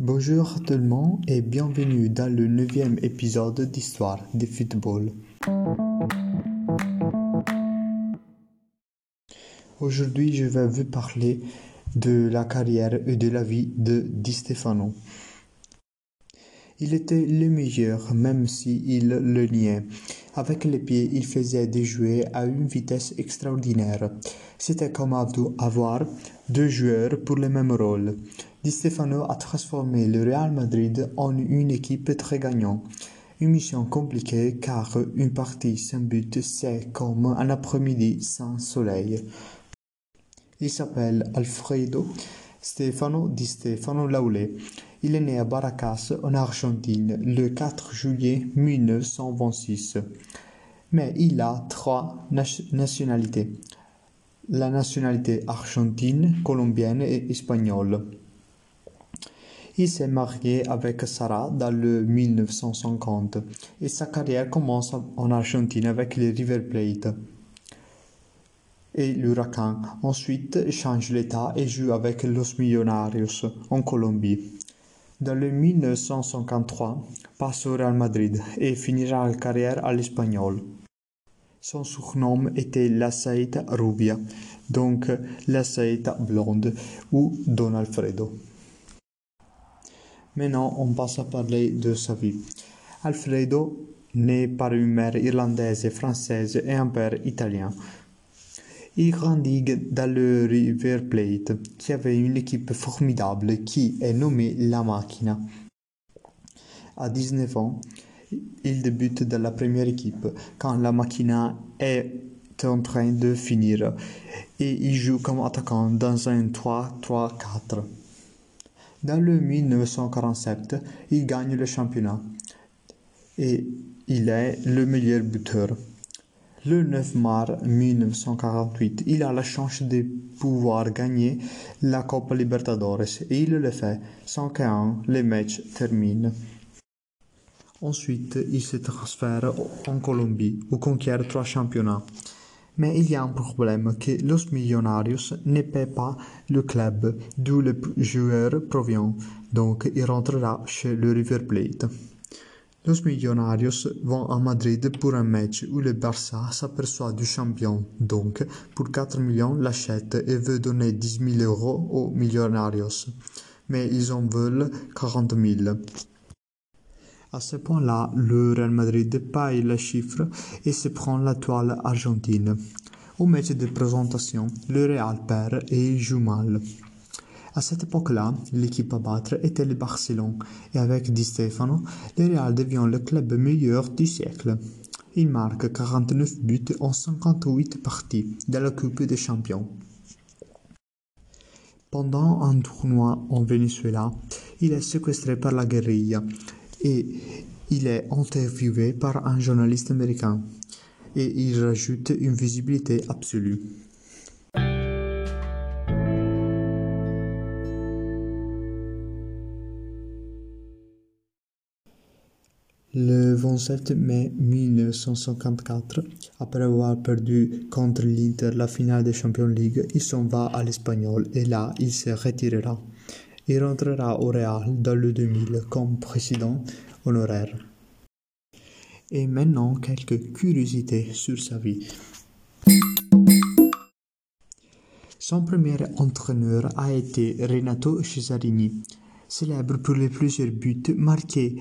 Bonjour tout le monde et bienvenue dans le neuvième épisode d'Histoire du football. Aujourd'hui, je vais vous parler de la carrière et de la vie de Di Stefano. Il était le meilleur, même s'il le niait. Avec les pieds, il faisait des jouets à une vitesse extraordinaire. C'était comme avoir deux joueurs pour le même rôle. Di Stefano a transformé le Real Madrid en une équipe très gagnante. Une mission compliquée car une partie sans but c'est comme un après-midi sans soleil. Il s'appelle Alfredo Stefano Di Stefano Laulé. Il est né à Barracas, en Argentine, le 4 juillet 1926. Mais il a trois nationalités. La nationalité argentine, colombienne et espagnole. Il s'est marié avec Sarah dans le 1950 et sa carrière commence en Argentine avec les River Plate et l'Huracan. Ensuite, change l'état et joue avec Los Millonarios en Colombie. Dans le 1953, passe au Real Madrid et finira la carrière à l'Espagnol. Son surnom était La Saeta Rubia, donc La Saeta Blonde ou Don Alfredo. Maintenant, on passe à parler de sa vie. Alfredo, né par une mère irlandaise et française et un père italien, il grandit dans le River Plate, qui avait une équipe formidable qui est nommée La Machina. À 19 ans, il débute dans la première équipe quand La Machina est en train de finir et il joue comme attaquant dans un 3-3-4. Dans le 1947, il gagne le championnat et il est le meilleur buteur. Le 9 mars 1948, il a la chance de pouvoir gagner la Coppa Libertadores et il le fait sans qu'un les matchs terminent. Ensuite, il se transfère en Colombie où conquiert trois championnats. Mais il y a un problème que Los Millonarios ne paie pas le club d'où le joueur provient, donc il rentrera chez le River Plate. Los Millonarios vont à Madrid pour un match où le Barça s'aperçoit du champion, donc pour 4 millions l'achète et veut donner 10 000 euros aux Millonarios, mais ils en veulent 40 000. À ce point-là, le Real Madrid paye le chiffre et se prend la toile argentine. Au match de présentation, le Real perd et joue mal. À cette époque-là, l'équipe à battre était le Barcelone et avec Di Stefano, le Real devient le club meilleur du siècle. Il marque 49 buts en 58 parties de la Coupe des Champions. Pendant un tournoi en Venezuela, il est séquestré par la guérilla et il est interviewé par un journaliste américain et il rajoute une visibilité absolue. Le 27 mai 1954, après avoir perdu contre l'Inter la finale de Champions League, il s'en va à l'Espagnol et là, il se retirera. Il rentrera au Real dans le 2000 comme président honoraire. Et maintenant, quelques curiosités sur sa vie. Son premier entraîneur a été Renato Cesarini, célèbre pour les plusieurs buts marqués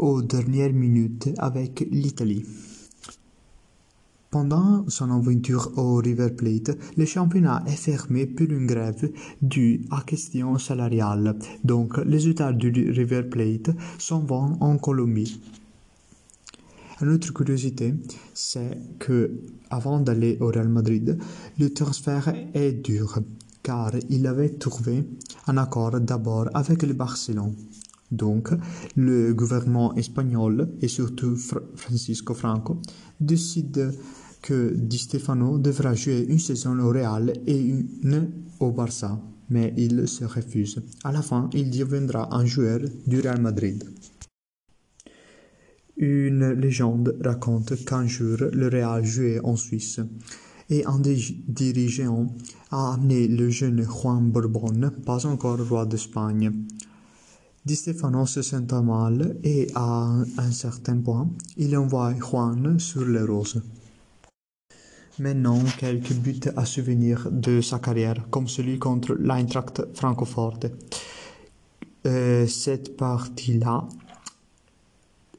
aux dernières minutes avec l'Italie. Pendant son aventure au River Plate, le championnat est fermé pour une grève due à questions salariales. Donc, les résultats du River Plate s'en vont en Colombie. Une autre curiosité, c'est que avant d'aller au Real Madrid, le transfert est dur, car il avait trouvé un accord d'abord avec le Barcelone. Donc, le gouvernement espagnol et surtout Francisco Franco décide que Di Stefano devra jouer une saison au Real et une au Barça, mais il se refuse. À la fin, il deviendra un joueur du Real Madrid. Une légende raconte qu'un jour le Real jouait en Suisse et un dirigeant a amené le jeune Juan Bourbon, pas encore roi d'Espagne, Di Stefano se sent mal et à un certain point, il envoie Juan sur les roses. Maintenant, quelques buts à souvenir de sa carrière, comme celui contre l'Eintracht Francoforte. Euh, cette partie-là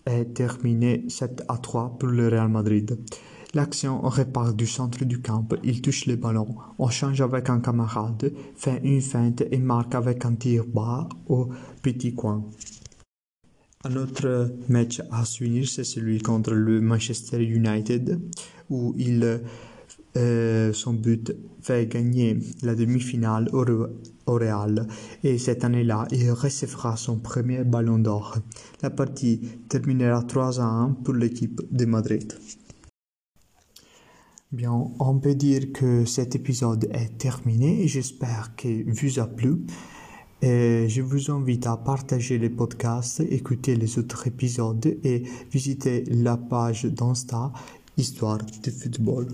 est terminée 7 à 3 pour le Real Madrid. L'action repart du centre du camp, il touche le ballon, on change avec un camarade, fait une feinte et marque avec un tir bas au petit coin. Un autre match à souvenir, c'est celui contre le Manchester United, où il, euh, son but fait gagner la demi-finale au, au Real. Et cette année-là, il recevra son premier ballon d'or. La partie terminera 3 à 1 pour l'équipe de Madrid. Bien, on peut dire que cet épisode est terminé. J'espère qu'il vous a plu. Je vous invite à partager les podcasts, écouter les autres épisodes et visiter la page d'Insta Histoire de football.